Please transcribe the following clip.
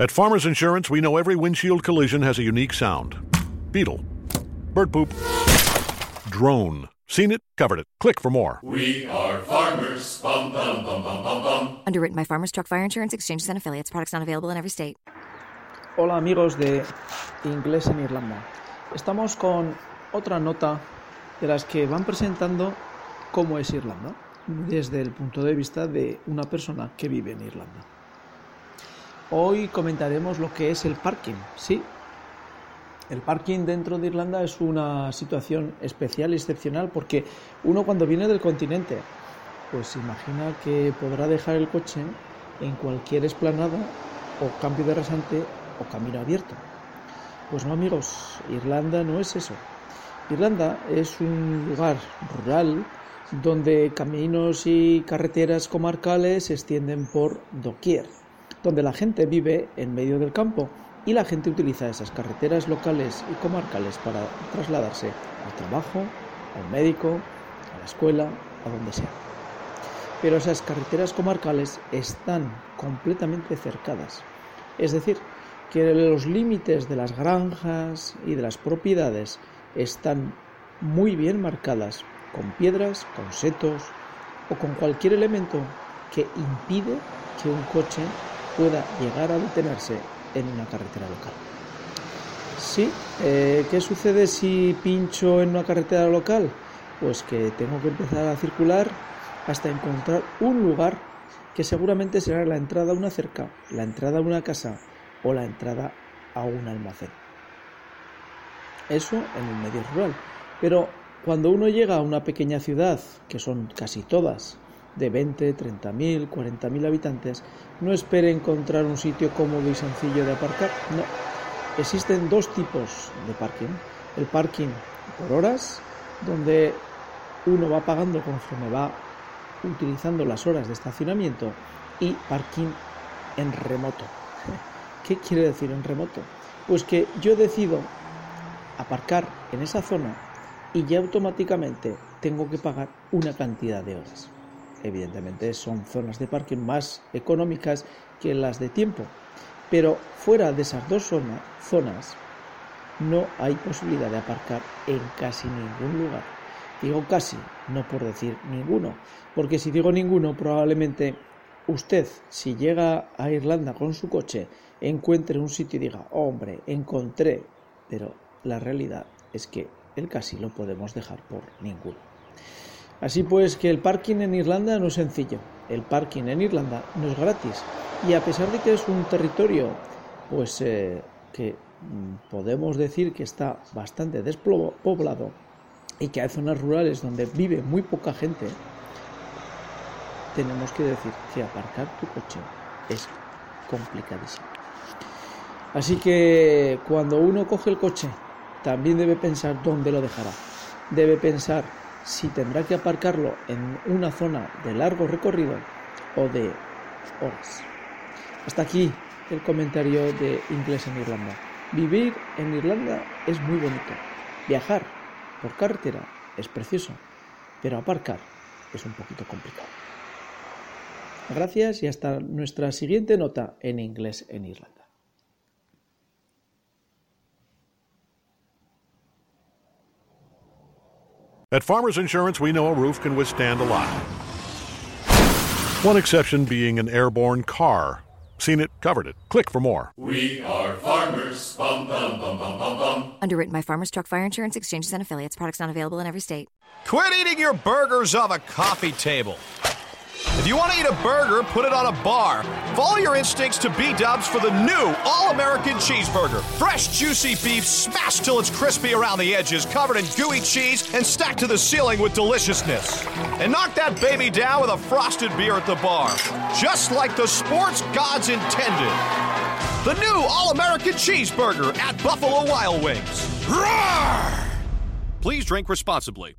At Farmers Insurance, we know every windshield collision has a unique sound. Beetle. Bird poop. Drone. Seen it, covered it. Click for more. We are farmers. Bum, bum, bum, bum, bum, bum. Underwritten by Farmers Truck Fire Insurance Exchanges and Affiliates. Products not available in every state. Hola amigos de Inglés en Irlanda. Estamos con otra nota de las que van presentando cómo es Irlanda desde el punto de vista de una persona que vive en Irlanda. Hoy comentaremos lo que es el parking. Sí, el parking dentro de Irlanda es una situación especial y excepcional porque uno cuando viene del continente pues imagina que podrá dejar el coche en cualquier esplanada o cambio de rasante o camino abierto. Pues no amigos, Irlanda no es eso. Irlanda es un lugar rural donde caminos y carreteras comarcales se extienden por doquier, donde la gente vive en medio del campo y la gente utiliza esas carreteras locales y comarcales para trasladarse al trabajo, al médico, a la escuela, a donde sea. Pero esas carreteras comarcales están completamente cercadas, es decir, que los límites de las granjas y de las propiedades están muy bien marcadas con piedras, con setos o con cualquier elemento que impide que un coche pueda llegar a detenerse en una carretera local. Sí, eh, ¿qué sucede si pincho en una carretera local? Pues que tengo que empezar a circular hasta encontrar un lugar que seguramente será la entrada a una cerca, la entrada a una casa o la entrada a un almacén. Eso en el medio rural. Pero cuando uno llega a una pequeña ciudad, que son casi todas, de 20, 30 mil, 40 mil habitantes, no espere encontrar un sitio cómodo y sencillo de aparcar. No. Existen dos tipos de parking. El parking por horas, donde uno va pagando conforme va utilizando las horas de estacionamiento, y parking en remoto. ¿Qué quiere decir en remoto? Pues que yo decido aparcar en esa zona y ya automáticamente tengo que pagar una cantidad de horas. Evidentemente son zonas de parking más económicas que las de tiempo, pero fuera de esas dos zonas no hay posibilidad de aparcar en casi ningún lugar. Digo casi, no por decir ninguno, porque si digo ninguno probablemente usted, si llega a Irlanda con su coche, encuentre un sitio y diga, hombre, encontré, pero la realidad es que el casi lo podemos dejar por ninguno. Así pues que el parking en Irlanda no es sencillo, el parking en Irlanda no es gratis y a pesar de que es un territorio pues eh, que mm, podemos decir que está bastante despoblado y que hay zonas rurales donde vive muy poca gente, tenemos que decir que aparcar tu coche es complicadísimo. Así que cuando uno coge el coche también debe pensar dónde lo dejará. Debe pensar si tendrá que aparcarlo en una zona de largo recorrido o de horas. Hasta aquí el comentario de Inglés en Irlanda. Vivir en Irlanda es muy bonito. Viajar por carretera es precioso, pero aparcar es un poquito complicado. Gracias y hasta nuestra siguiente nota en Inglés en Irlanda. At Farmers Insurance, we know a roof can withstand a lot. One exception being an airborne car. Seen it, covered it. Click for more. We are farmers. Bum, bum, bum, bum, bum, bum. Underwritten by Farmers Truck Fire Insurance Exchanges and Affiliates. Products not available in every state. Quit eating your burgers off a coffee table. If you want to eat a burger, put it on a bar. Follow your instincts to B Dubs for the new All American Cheeseburger. Fresh, juicy beef smashed till it's crispy around the edges, covered in gooey cheese, and stacked to the ceiling with deliciousness. And knock that baby down with a frosted beer at the bar, just like the sports gods intended. The new All American Cheeseburger at Buffalo Wild Wings. Roar! Please drink responsibly.